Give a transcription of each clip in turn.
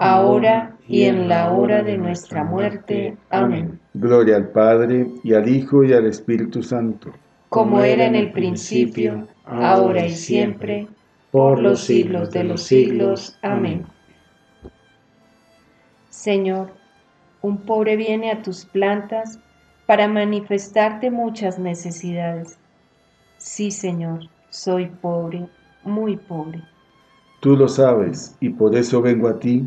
ahora y en la hora de nuestra muerte. Amén. Gloria al Padre, y al Hijo, y al Espíritu Santo. Como era en el principio, ahora y siempre, por los siglos de los siglos. Amén. Señor, un pobre viene a tus plantas para manifestarte muchas necesidades. Sí, Señor, soy pobre, muy pobre. Tú lo sabes, y por eso vengo a ti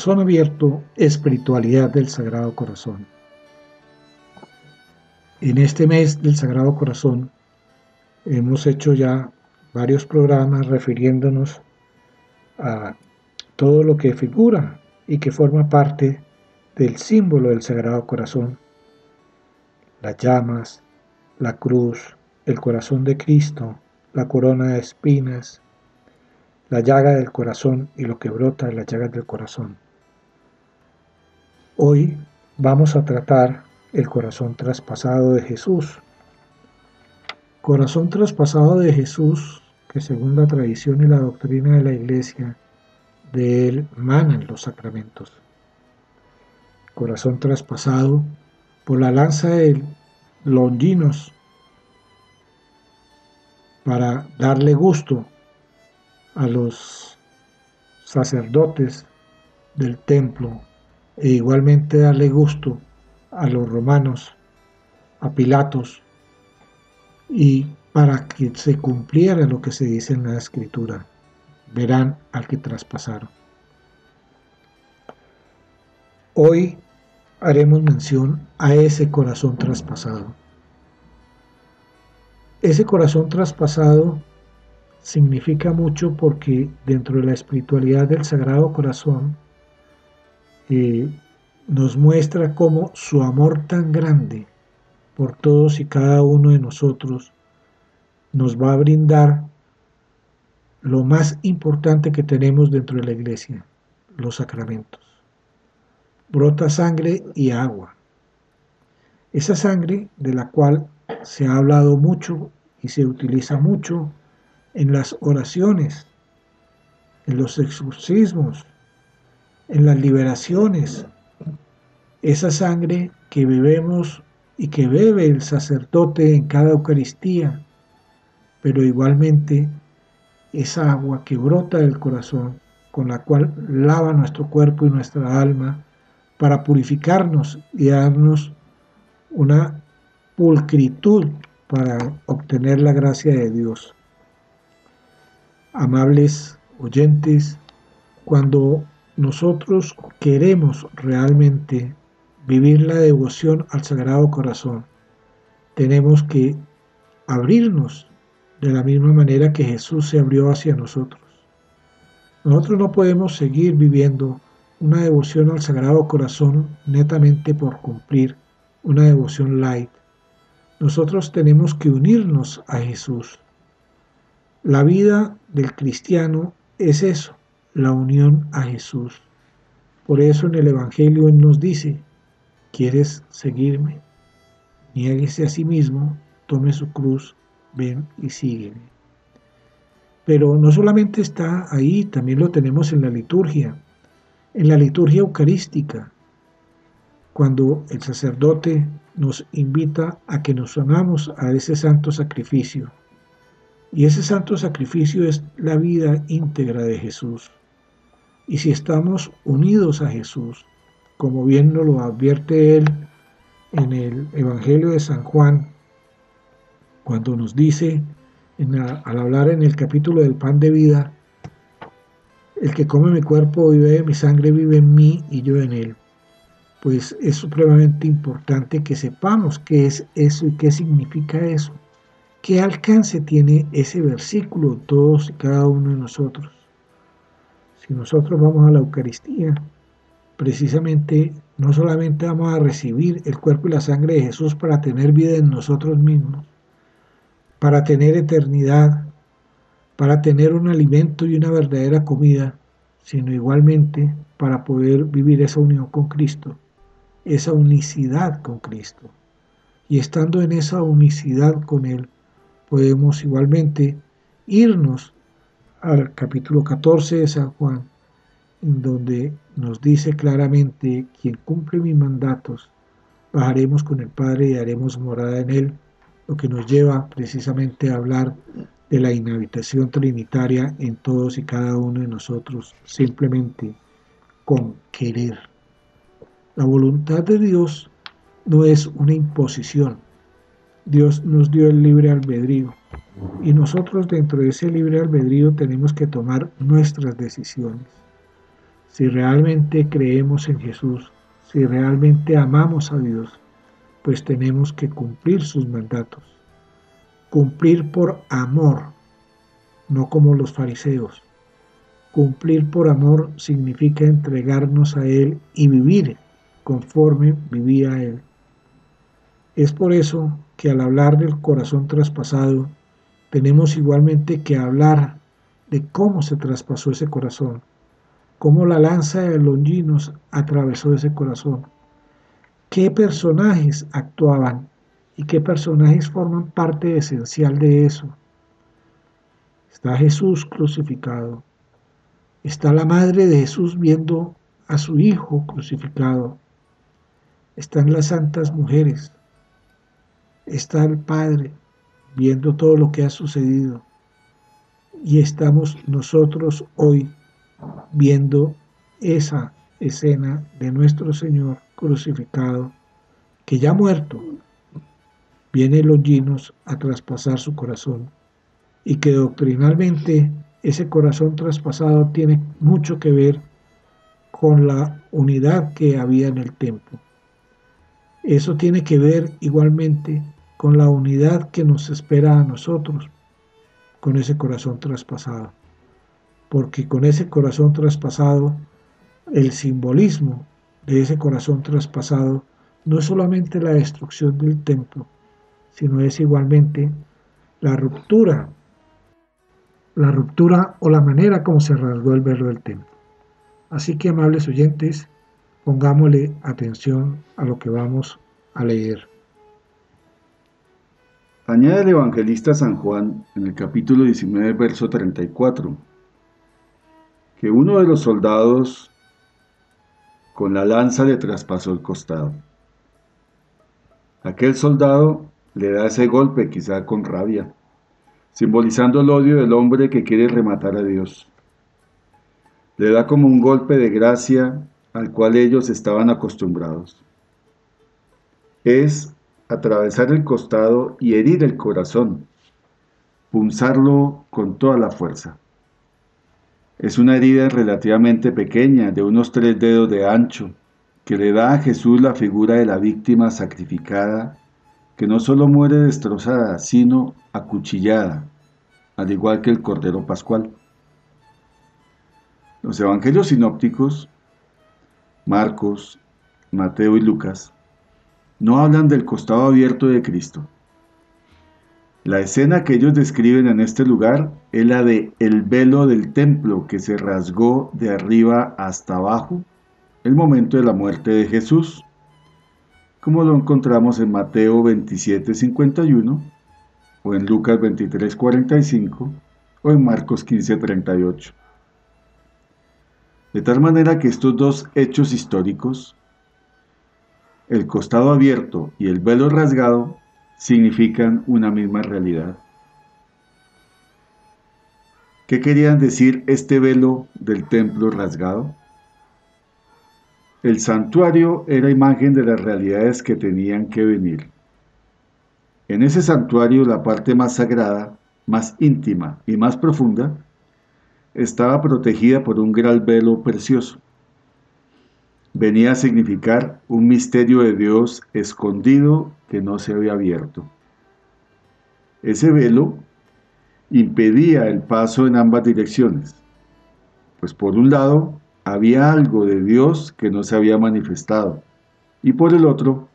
Corazón abierto, espiritualidad del Sagrado Corazón. En este mes del Sagrado Corazón hemos hecho ya varios programas refiriéndonos a todo lo que figura y que forma parte del símbolo del Sagrado Corazón. Las llamas, la cruz, el corazón de Cristo, la corona de espinas, la llaga del corazón y lo que brota de las llagas del corazón. Hoy vamos a tratar el corazón traspasado de Jesús, corazón traspasado de Jesús, que según la tradición y la doctrina de la Iglesia, de él manan los sacramentos. Corazón traspasado por la lanza de Longinos para darle gusto a los sacerdotes del templo e igualmente darle gusto a los romanos, a Pilatos, y para que se cumpliera lo que se dice en la escritura, verán al que traspasaron. Hoy haremos mención a ese corazón traspasado. Ese corazón traspasado significa mucho porque dentro de la espiritualidad del Sagrado Corazón eh, nos muestra cómo su amor tan grande por todos y cada uno de nosotros nos va a brindar lo más importante que tenemos dentro de la iglesia, los sacramentos. Brota sangre y agua. Esa sangre de la cual se ha hablado mucho y se utiliza mucho en las oraciones, en los exorcismos, en las liberaciones, esa sangre que bebemos y que bebe el sacerdote en cada Eucaristía, pero igualmente esa agua que brota del corazón, con la cual lava nuestro cuerpo y nuestra alma, para purificarnos y darnos una pulcritud para obtener la gracia de Dios. Amables oyentes, cuando nosotros queremos realmente vivir la devoción al Sagrado Corazón, tenemos que abrirnos de la misma manera que Jesús se abrió hacia nosotros. Nosotros no podemos seguir viviendo una devoción al Sagrado Corazón netamente por cumplir, una devoción light. Nosotros tenemos que unirnos a Jesús. La vida del cristiano es eso, la unión a Jesús. Por eso en el Evangelio Él nos dice, ¿quieres seguirme? Niéguese a sí mismo, tome su cruz, ven y sígueme. Pero no solamente está ahí, también lo tenemos en la liturgia, en la liturgia eucarística, cuando el sacerdote nos invita a que nos unamos a ese santo sacrificio. Y ese santo sacrificio es la vida íntegra de Jesús. Y si estamos unidos a Jesús, como bien nos lo advierte él en el Evangelio de San Juan, cuando nos dice, al hablar en el capítulo del pan de vida, el que come mi cuerpo y bebe mi sangre vive en mí y yo en él. Pues es supremamente importante que sepamos qué es eso y qué significa eso. ¿Qué alcance tiene ese versículo todos y cada uno de nosotros? Si nosotros vamos a la Eucaristía, precisamente no solamente vamos a recibir el cuerpo y la sangre de Jesús para tener vida en nosotros mismos, para tener eternidad, para tener un alimento y una verdadera comida, sino igualmente para poder vivir esa unión con Cristo, esa unicidad con Cristo. Y estando en esa unicidad con Él, podemos igualmente irnos al capítulo 14 de San Juan, en donde nos dice claramente, quien cumple mis mandatos, bajaremos con el Padre y haremos morada en Él, lo que nos lleva precisamente a hablar de la inhabitación trinitaria en todos y cada uno de nosotros, simplemente con querer. La voluntad de Dios no es una imposición, Dios nos dio el libre albedrío y nosotros dentro de ese libre albedrío tenemos que tomar nuestras decisiones. Si realmente creemos en Jesús, si realmente amamos a Dios, pues tenemos que cumplir sus mandatos. Cumplir por amor, no como los fariseos. Cumplir por amor significa entregarnos a Él y vivir conforme vivía Él. Es por eso que al hablar del corazón traspasado, tenemos igualmente que hablar de cómo se traspasó ese corazón, cómo la lanza de Longinos atravesó ese corazón, qué personajes actuaban ¿Y qué personajes forman parte esencial de eso? Está Jesús crucificado. Está la madre de Jesús viendo a su hijo crucificado. Están las santas mujeres. Está el Padre viendo todo lo que ha sucedido. Y estamos nosotros hoy viendo esa escena de nuestro Señor crucificado, que ya muerto, viene Longinos a traspasar su corazón y que doctrinalmente ese corazón traspasado tiene mucho que ver con la unidad que había en el templo. Eso tiene que ver igualmente con la unidad que nos espera a nosotros, con ese corazón traspasado. Porque con ese corazón traspasado, el simbolismo de ese corazón traspasado no es solamente la destrucción del templo, sino es igualmente la ruptura, la ruptura o la manera como se rasgó el velo del templo. Así que, amables oyentes, pongámosle atención a lo que vamos a leer. Añade el evangelista San Juan en el capítulo 19, verso 34, que uno de los soldados con la lanza le traspasó el costado. Aquel soldado le da ese golpe quizá con rabia, simbolizando el odio del hombre que quiere rematar a Dios. Le da como un golpe de gracia al cual ellos estaban acostumbrados. Es atravesar el costado y herir el corazón, punzarlo con toda la fuerza. Es una herida relativamente pequeña, de unos tres dedos de ancho, que le da a Jesús la figura de la víctima sacrificada que no solo muere destrozada, sino acuchillada, al igual que el Cordero Pascual. Los evangelios sinópticos, Marcos, Mateo y Lucas, no hablan del costado abierto de Cristo. La escena que ellos describen en este lugar es la de el velo del templo que se rasgó de arriba hasta abajo, el momento de la muerte de Jesús como lo encontramos en Mateo 27, 51, o en Lucas 23, 45, o en Marcos 15, 38. De tal manera que estos dos hechos históricos, el costado abierto y el velo rasgado, significan una misma realidad. ¿Qué querían decir este velo del templo rasgado? El santuario era imagen de las realidades que tenían que venir. En ese santuario la parte más sagrada, más íntima y más profunda estaba protegida por un gran velo precioso. Venía a significar un misterio de Dios escondido que no se había abierto. Ese velo impedía el paso en ambas direcciones, pues por un lado había algo de Dios que no se había manifestado. Y por el otro,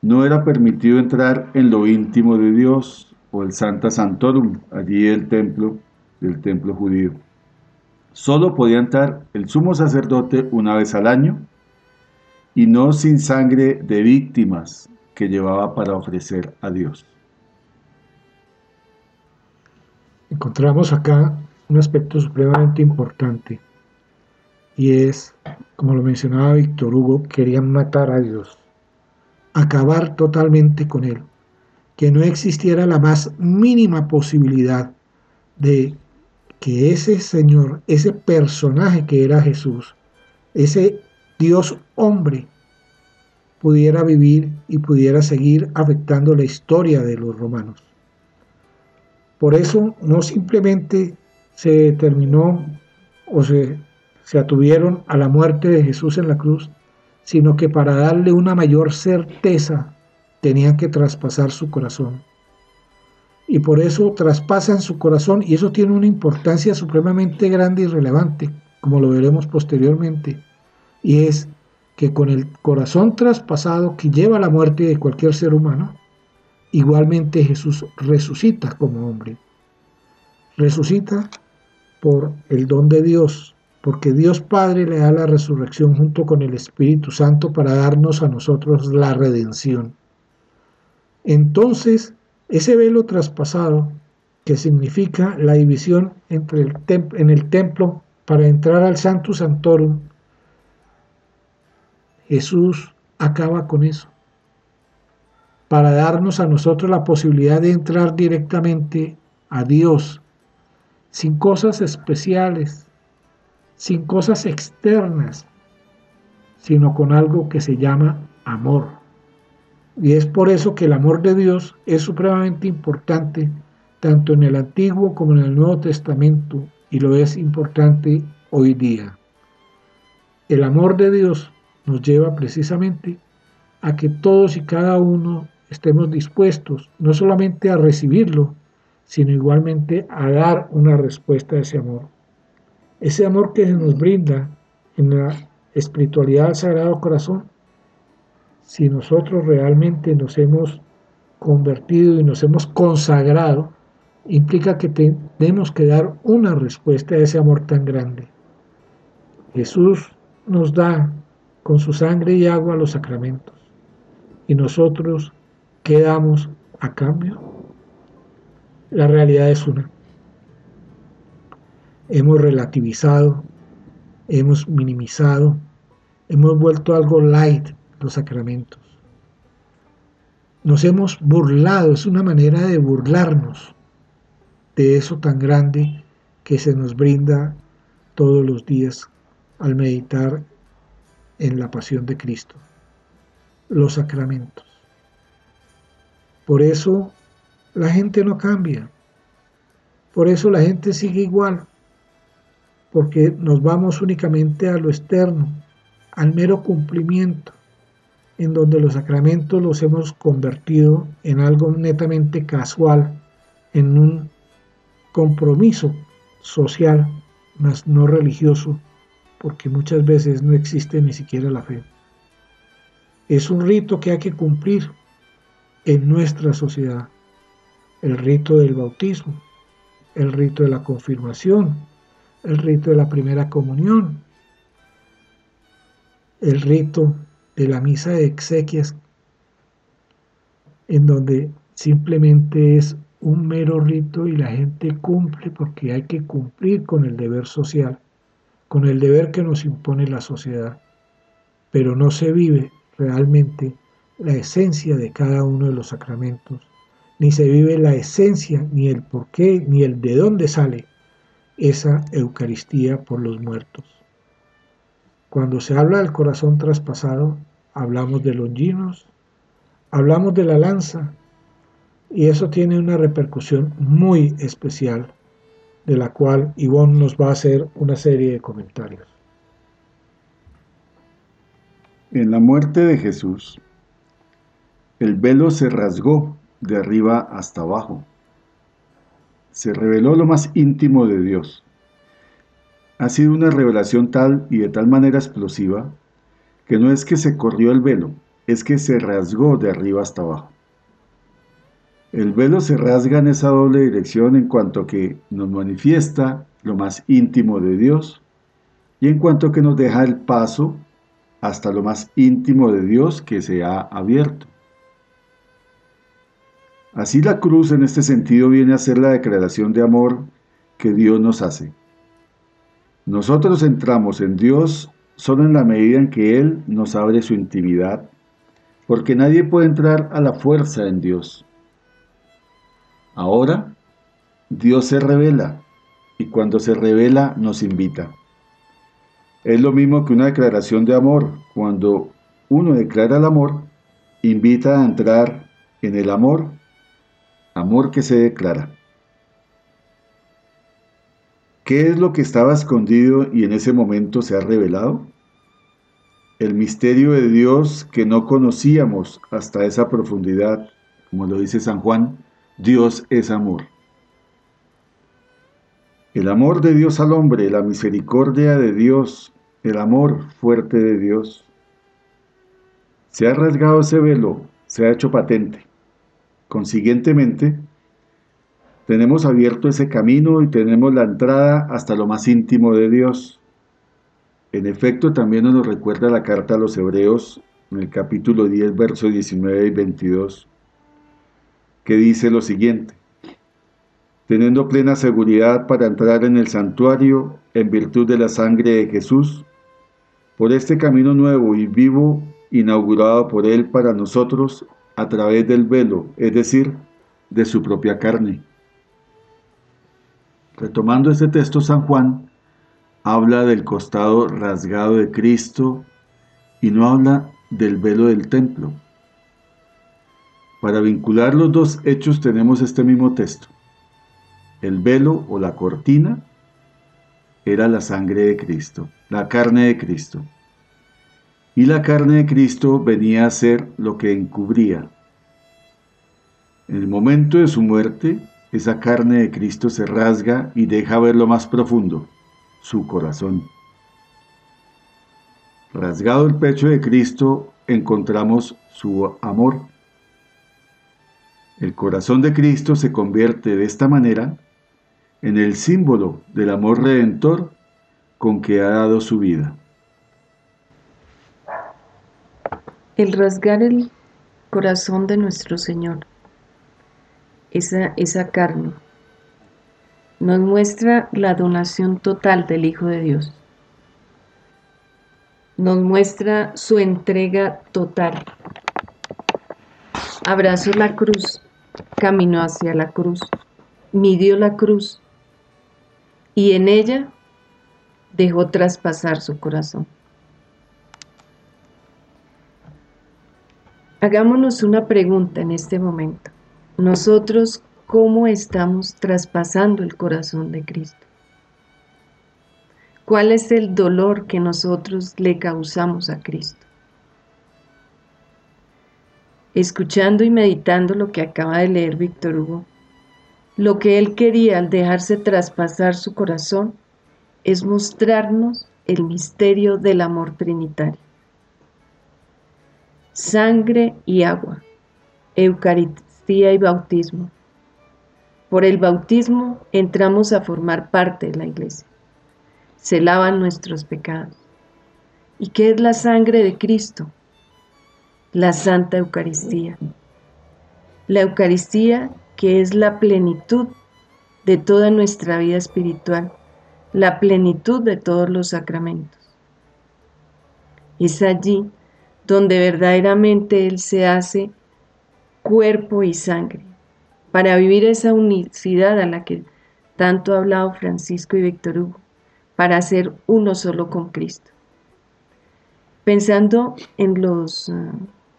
no era permitido entrar en lo íntimo de Dios o el Santa Santorum, allí el templo del templo judío. Solo podía entrar el sumo sacerdote una vez al año y no sin sangre de víctimas que llevaba para ofrecer a Dios. Encontramos acá un aspecto supremamente importante y es, como lo mencionaba Víctor Hugo, querían matar a Dios, acabar totalmente con Él, que no existiera la más mínima posibilidad de que ese Señor, ese personaje que era Jesús, ese Dios hombre, pudiera vivir y pudiera seguir afectando la historia de los romanos. Por eso no simplemente se determinó o se se atuvieron a la muerte de Jesús en la cruz, sino que para darle una mayor certeza tenían que traspasar su corazón. Y por eso traspasan su corazón y eso tiene una importancia supremamente grande y relevante, como lo veremos posteriormente. Y es que con el corazón traspasado que lleva la muerte de cualquier ser humano, igualmente Jesús resucita como hombre. Resucita por el don de Dios, porque Dios Padre le da la resurrección junto con el Espíritu Santo para darnos a nosotros la redención. Entonces, ese velo traspasado, que significa la división entre el en el templo para entrar al Santo Santorum, Jesús acaba con eso, para darnos a nosotros la posibilidad de entrar directamente a Dios, sin cosas especiales, sin cosas externas, sino con algo que se llama amor. Y es por eso que el amor de Dios es supremamente importante tanto en el Antiguo como en el Nuevo Testamento y lo es importante hoy día. El amor de Dios nos lleva precisamente a que todos y cada uno estemos dispuestos no solamente a recibirlo, sino igualmente a dar una respuesta a ese amor. Ese amor que se nos brinda en la espiritualidad del Sagrado Corazón, si nosotros realmente nos hemos convertido y nos hemos consagrado, implica que tenemos que dar una respuesta a ese amor tan grande. Jesús nos da con su sangre y agua los sacramentos. ¿Y nosotros qué damos a cambio? La realidad es una. Hemos relativizado, hemos minimizado, hemos vuelto algo light los sacramentos. Nos hemos burlado, es una manera de burlarnos de eso tan grande que se nos brinda todos los días al meditar en la pasión de Cristo, los sacramentos. Por eso la gente no cambia, por eso la gente sigue igual, porque nos vamos únicamente a lo externo, al mero cumplimiento, en donde los sacramentos los hemos convertido en algo netamente casual, en un compromiso social, mas no religioso, porque muchas veces no existe ni siquiera la fe. Es un rito que hay que cumplir en nuestra sociedad. El rito del bautismo, el rito de la confirmación, el rito de la primera comunión, el rito de la misa de exequias, en donde simplemente es un mero rito y la gente cumple porque hay que cumplir con el deber social con el deber que nos impone la sociedad, pero no se vive realmente la esencia de cada uno de los sacramentos, ni se vive la esencia, ni el por qué, ni el de dónde sale esa Eucaristía por los muertos. Cuando se habla del corazón traspasado, hablamos de longinos, hablamos de la lanza, y eso tiene una repercusión muy especial de la cual Ivonne nos va a hacer una serie de comentarios. En la muerte de Jesús, el velo se rasgó de arriba hasta abajo. Se reveló lo más íntimo de Dios. Ha sido una revelación tal y de tal manera explosiva que no es que se corrió el velo, es que se rasgó de arriba hasta abajo. El velo se rasga en esa doble dirección en cuanto que nos manifiesta lo más íntimo de Dios y en cuanto que nos deja el paso hasta lo más íntimo de Dios que se ha abierto. Así la cruz en este sentido viene a ser la declaración de amor que Dios nos hace. Nosotros entramos en Dios solo en la medida en que Él nos abre su intimidad, porque nadie puede entrar a la fuerza en Dios. Ahora Dios se revela y cuando se revela nos invita. Es lo mismo que una declaración de amor. Cuando uno declara el amor, invita a entrar en el amor, amor que se declara. ¿Qué es lo que estaba escondido y en ese momento se ha revelado? El misterio de Dios que no conocíamos hasta esa profundidad, como lo dice San Juan, Dios es amor. El amor de Dios al hombre, la misericordia de Dios, el amor fuerte de Dios. Se ha rasgado ese velo, se ha hecho patente. Consiguientemente, tenemos abierto ese camino y tenemos la entrada hasta lo más íntimo de Dios. En efecto, también nos recuerda la carta a los Hebreos en el capítulo 10, versos 19 y 22 que dice lo siguiente, teniendo plena seguridad para entrar en el santuario en virtud de la sangre de Jesús, por este camino nuevo y vivo inaugurado por Él para nosotros a través del velo, es decir, de su propia carne. Retomando este texto, San Juan habla del costado rasgado de Cristo y no habla del velo del templo. Para vincular los dos hechos tenemos este mismo texto. El velo o la cortina era la sangre de Cristo, la carne de Cristo. Y la carne de Cristo venía a ser lo que encubría. En el momento de su muerte, esa carne de Cristo se rasga y deja ver lo más profundo, su corazón. Rasgado el pecho de Cristo encontramos su amor. El corazón de Cristo se convierte de esta manera en el símbolo del amor redentor con que ha dado su vida. El rasgar el corazón de nuestro Señor, esa, esa carne, nos muestra la donación total del Hijo de Dios. Nos muestra su entrega total. Abrazó la cruz, caminó hacia la cruz, midió la cruz y en ella dejó traspasar su corazón. Hagámonos una pregunta en este momento. Nosotros, ¿cómo estamos traspasando el corazón de Cristo? ¿Cuál es el dolor que nosotros le causamos a Cristo? Escuchando y meditando lo que acaba de leer Víctor Hugo, lo que él quería al dejarse traspasar su corazón es mostrarnos el misterio del amor trinitario. Sangre y agua, Eucaristía y bautismo. Por el bautismo entramos a formar parte de la iglesia. Se lavan nuestros pecados. ¿Y qué es la sangre de Cristo? La Santa Eucaristía. La Eucaristía que es la plenitud de toda nuestra vida espiritual, la plenitud de todos los sacramentos. Es allí donde verdaderamente Él se hace cuerpo y sangre, para vivir esa unicidad a la que tanto ha hablado Francisco y Víctor Hugo, para ser uno solo con Cristo. Pensando en los ah,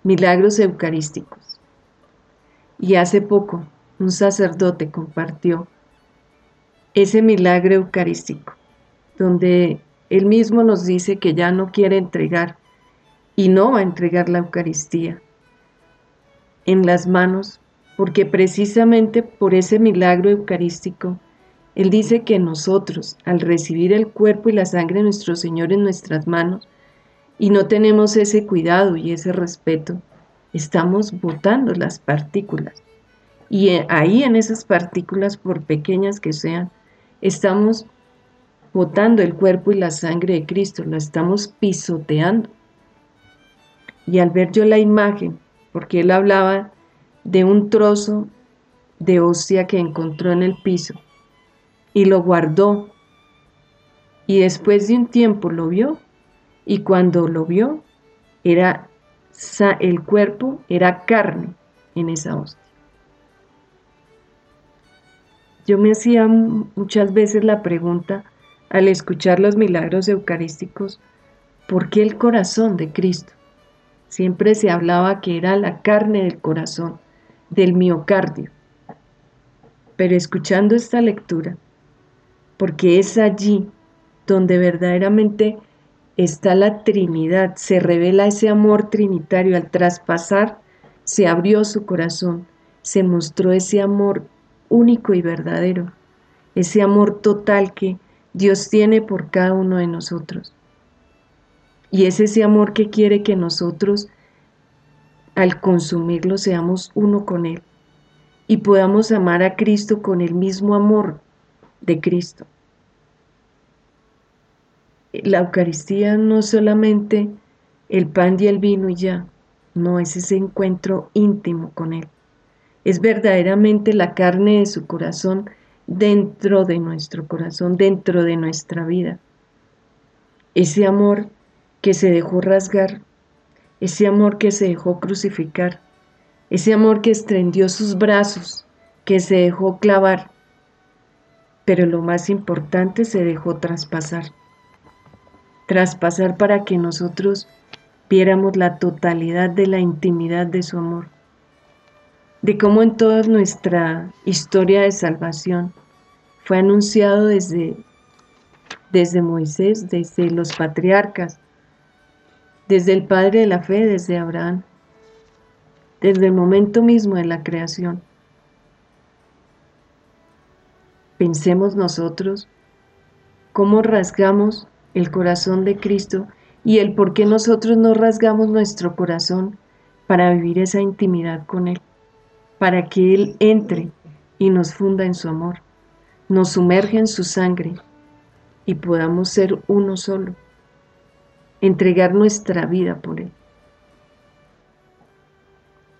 milagros eucarísticos. Y hace poco un sacerdote compartió ese milagro eucarístico, donde él mismo nos dice que ya no quiere entregar y no va a entregar la Eucaristía en las manos, porque precisamente por ese milagro eucarístico, él dice que nosotros, al recibir el cuerpo y la sangre de nuestro Señor en nuestras manos, y no tenemos ese cuidado y ese respeto, estamos botando las partículas y eh, ahí en esas partículas, por pequeñas que sean, estamos botando el cuerpo y la sangre de Cristo, lo estamos pisoteando. Y al ver yo la imagen, porque él hablaba de un trozo de hostia que encontró en el piso y lo guardó y después de un tiempo lo vio y cuando lo vio era el cuerpo era carne en esa hostia. Yo me hacía muchas veces la pregunta al escuchar los milagros eucarísticos, ¿por qué el corazón de Cristo? Siempre se hablaba que era la carne del corazón, del miocardio. Pero escuchando esta lectura, porque es allí donde verdaderamente está la Trinidad, se revela ese amor trinitario al traspasar, se abrió su corazón, se mostró ese amor único y verdadero, ese amor total que Dios tiene por cada uno de nosotros. Y es ese amor que quiere que nosotros, al consumirlo, seamos uno con Él y podamos amar a Cristo con el mismo amor de Cristo. La Eucaristía no solamente el pan y el vino y ya, no es ese encuentro íntimo con Él es verdaderamente la carne de su corazón dentro de nuestro corazón, dentro de nuestra vida. Ese amor que se dejó rasgar, ese amor que se dejó crucificar, ese amor que extendió sus brazos, que se dejó clavar, pero lo más importante se dejó traspasar. Traspasar para que nosotros viéramos la totalidad de la intimidad de su amor, de cómo en toda nuestra historia de salvación fue anunciado desde, desde Moisés, desde los patriarcas, desde el Padre de la Fe, desde Abraham, desde el momento mismo de la creación. Pensemos nosotros cómo rasgamos el corazón de Cristo y el por qué nosotros no rasgamos nuestro corazón para vivir esa intimidad con Él, para que Él entre y nos funda en su amor, nos sumerge en su sangre y podamos ser uno solo, entregar nuestra vida por Él.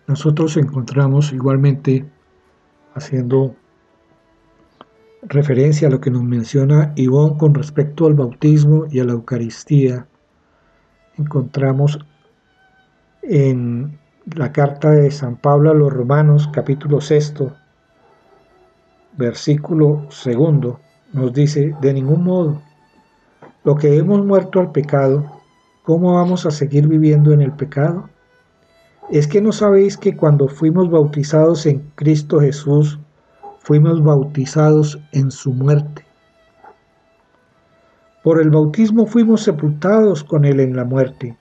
Nosotros encontramos igualmente haciendo referencia a lo que nos menciona Ivón con respecto al bautismo y a la Eucaristía, encontramos en la carta de San Pablo a los Romanos, capítulo sexto, versículo segundo, nos dice, de ningún modo, lo que hemos muerto al pecado, ¿cómo vamos a seguir viviendo en el pecado? ¿Es que no sabéis que cuando fuimos bautizados en Cristo Jesús, fuimos bautizados en su muerte? Por el bautismo fuimos sepultados con Él en la muerte,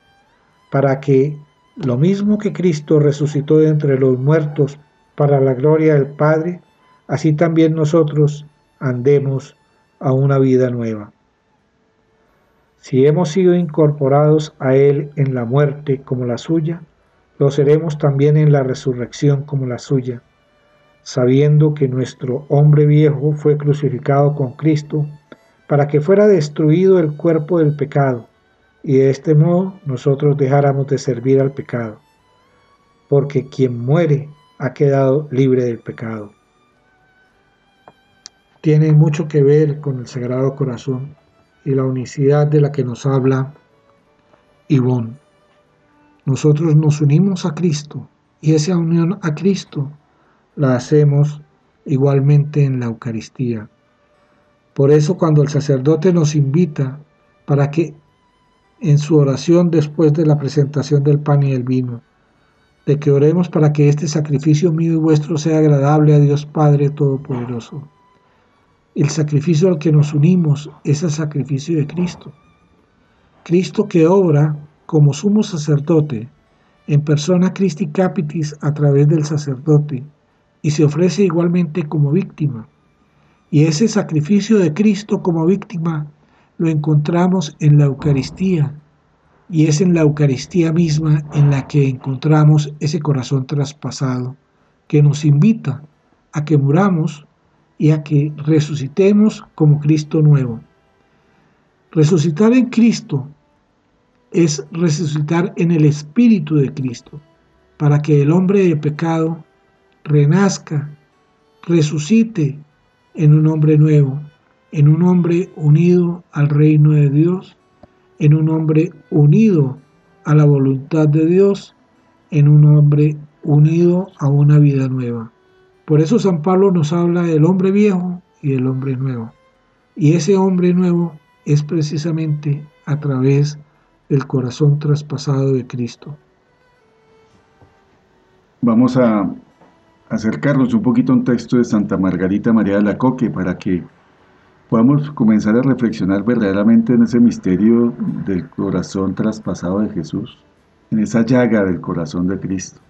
para que, lo mismo que Cristo resucitó de entre los muertos para la gloria del Padre, así también nosotros andemos a una vida nueva. Si hemos sido incorporados a Él en la muerte como la suya, lo seremos también en la resurrección como la suya, sabiendo que nuestro hombre viejo fue crucificado con Cristo, para que fuera destruido el cuerpo del pecado, y de este modo nosotros dejáramos de servir al pecado, porque quien muere ha quedado libre del pecado. Tiene mucho que ver con el Sagrado Corazón y la unicidad de la que nos habla Ivón. Nosotros nos unimos a Cristo y esa unión a Cristo la hacemos igualmente en la Eucaristía. Por eso cuando el sacerdote nos invita para que en su oración después de la presentación del pan y el vino, de que oremos para que este sacrificio mío y vuestro sea agradable a Dios Padre Todopoderoso. El sacrificio al que nos unimos es el sacrificio de Cristo. Cristo que obra como sumo sacerdote en persona Christi Capitis a través del sacerdote y se ofrece igualmente como víctima y ese sacrificio de Cristo como víctima lo encontramos en la Eucaristía. Y es en la Eucaristía misma en la que encontramos ese corazón traspasado que nos invita a que muramos y a que resucitemos como Cristo nuevo. Resucitar en Cristo es resucitar en el Espíritu de Cristo, para que el hombre de pecado renazca, resucite en un hombre nuevo, en un hombre unido al reino de Dios, en un hombre unido a la voluntad de Dios, en un hombre unido a una vida nueva. Por eso San Pablo nos habla del hombre viejo y del hombre nuevo. Y ese hombre nuevo es precisamente a través del corazón traspasado de Cristo. Vamos a acercarnos un poquito a un texto de Santa Margarita María de la Coque para que podamos comenzar a reflexionar verdaderamente en ese misterio del corazón traspasado de Jesús, en esa llaga del corazón de Cristo.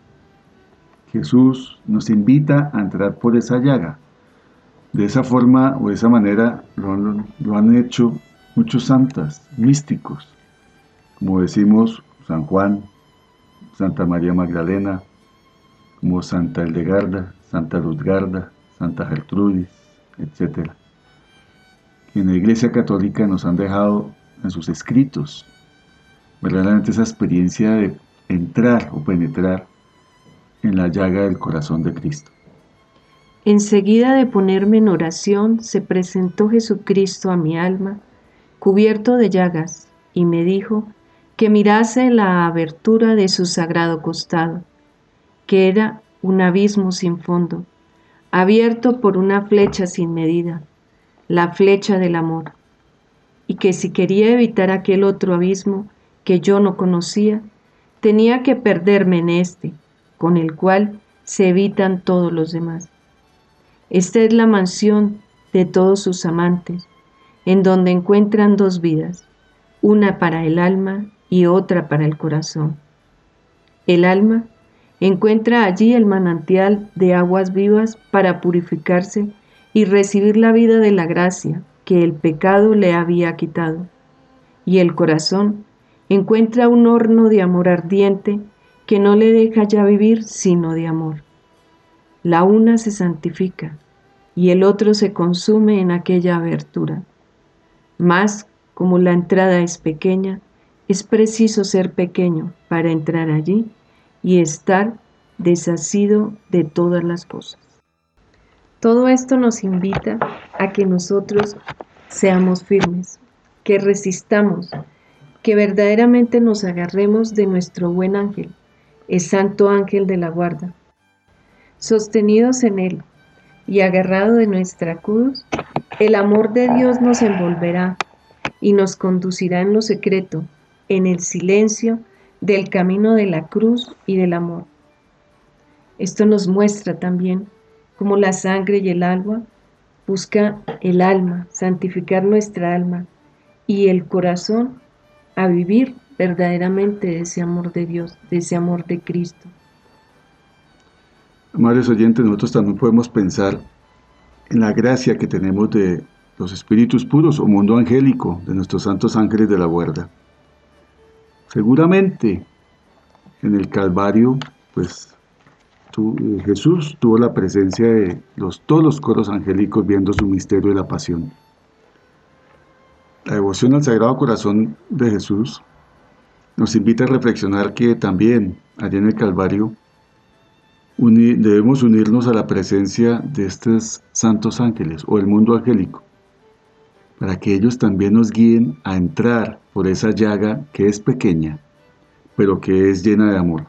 Jesús nos invita a entrar por esa llaga. De esa forma o de esa manera lo han, hecho muchos santas, místicos, como decimos San Juan, Santa María Magdalena, como Santa Eldegarda, Santa Luzgarda, Santa Gertrudis, etc. en la Iglesia Católica nos han dejado en sus escritos verdaderamente esa experiencia de entrar o penetrar en la llaga del corazón de Cristo. Enseguida de ponerme en oración, se presentó Jesucristo a mi alma, cubierto de llagas, y me dijo que mirase la abertura de su sagrado costado, que era un abismo sin fondo, abierto por una flecha sin medida, la flecha del amor, y que si quería evitar aquel otro abismo que yo no conocía, tenía que perderme en este, con el cual se evitan todos los demás. Esta es la mansión de todos sus amantes, en donde encuentran dos vidas, una para el alma y otra para el corazón. El alma encuentra allí el manantial de aguas vivas para purificarse y recibir la vida de la gracia que el pecado le había quitado. Y el corazón encuentra un horno de amor ardiente que no le deja ya vivir sino de amor. La una se santifica y el otro se consume en aquella abertura. Mas, como la entrada es pequeña, es preciso ser pequeño para entrar allí y estar desasido de todas las cosas. Todo esto nos invita a que nosotros seamos firmes, que resistamos, que verdaderamente nos agarremos de nuestro buen ángel, el santo ángel de la guarda. Sostenidos en él y agarrado de nuestra cruz, el amor de Dios nos envolverá y nos conducirá en lo secreto, en el silencio del camino de la cruz y del amor. Esto nos muestra también cómo la sangre y el agua busca el alma, santificar nuestra alma y el corazón a vivir verdaderamente ese amor de Dios, de ese amor de Cristo. Amables oyentes, nosotros también podemos pensar en la gracia que tenemos de los espíritus puros o mundo angélico, de nuestros santos ángeles de la guarda. Seguramente en el Calvario, pues eh, Jesús tuvo la presencia de todos los coros angélicos viendo su misterio de la pasión. La devoción al Sagrado Corazón de Jesús nos invita a reflexionar que también allá en el Calvario debemos unirnos a la presencia de estos santos ángeles o el mundo angélico, para que ellos también nos guíen a entrar por esa llaga que es pequeña, pero que es llena de amor.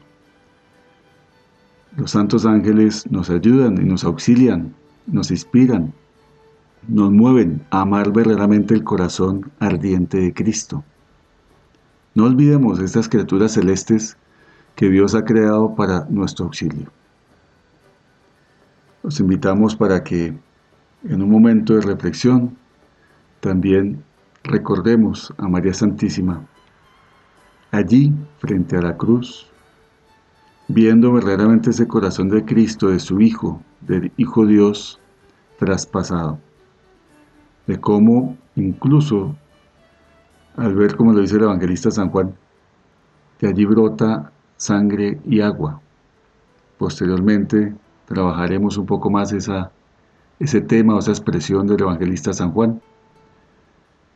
Los santos ángeles nos ayudan y nos auxilian, nos inspiran, nos mueven a amar verdaderamente el corazón ardiente de Cristo. No olvidemos estas criaturas celestes que Dios ha creado para nuestro auxilio. Los invitamos para que en un momento de reflexión también recordemos a María Santísima, allí frente a la cruz, viendo verdaderamente ese corazón de Cristo, de su Hijo, del Hijo Dios traspasado, de cómo incluso al ver, como lo dice el evangelista San Juan, que allí brota sangre y agua. Posteriormente trabajaremos un poco más esa, ese tema o esa expresión del evangelista San Juan,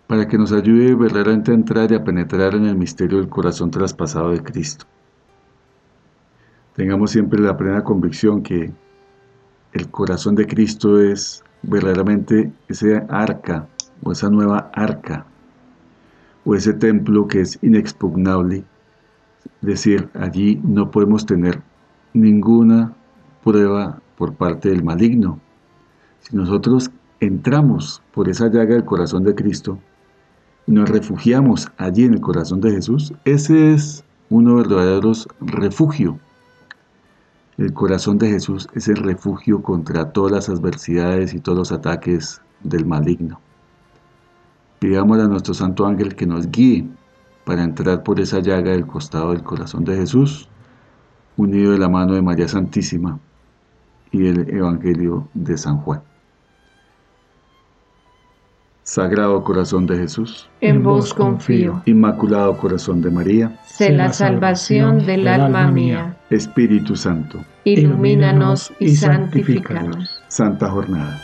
para que nos ayude verdaderamente a entrar y a penetrar en el misterio del corazón traspasado de Cristo. Tengamos siempre la plena convicción que el corazón de Cristo es verdaderamente ese arca o esa nueva arca o ese templo que es inexpugnable. Es decir, allí no podemos tener ninguna prueba por parte del maligno. Si nosotros entramos por esa llaga del corazón de Cristo nos refugiamos allí en el corazón de Jesús, ese es uno verdadero refugio. El corazón de Jesús es el refugio contra todas las adversidades y todos los ataques del maligno. Pidamos a nuestro Santo Ángel que nos guíe para entrar por esa llaga del costado del corazón de Jesús, unido de la mano de María Santísima y el Evangelio de San Juan. Sagrado Corazón de Jesús, en vos confío. Inmaculado Corazón de María, sé la salvación del alma mía. Espíritu Santo, ilumínanos y santifícanos. Santa Jornada.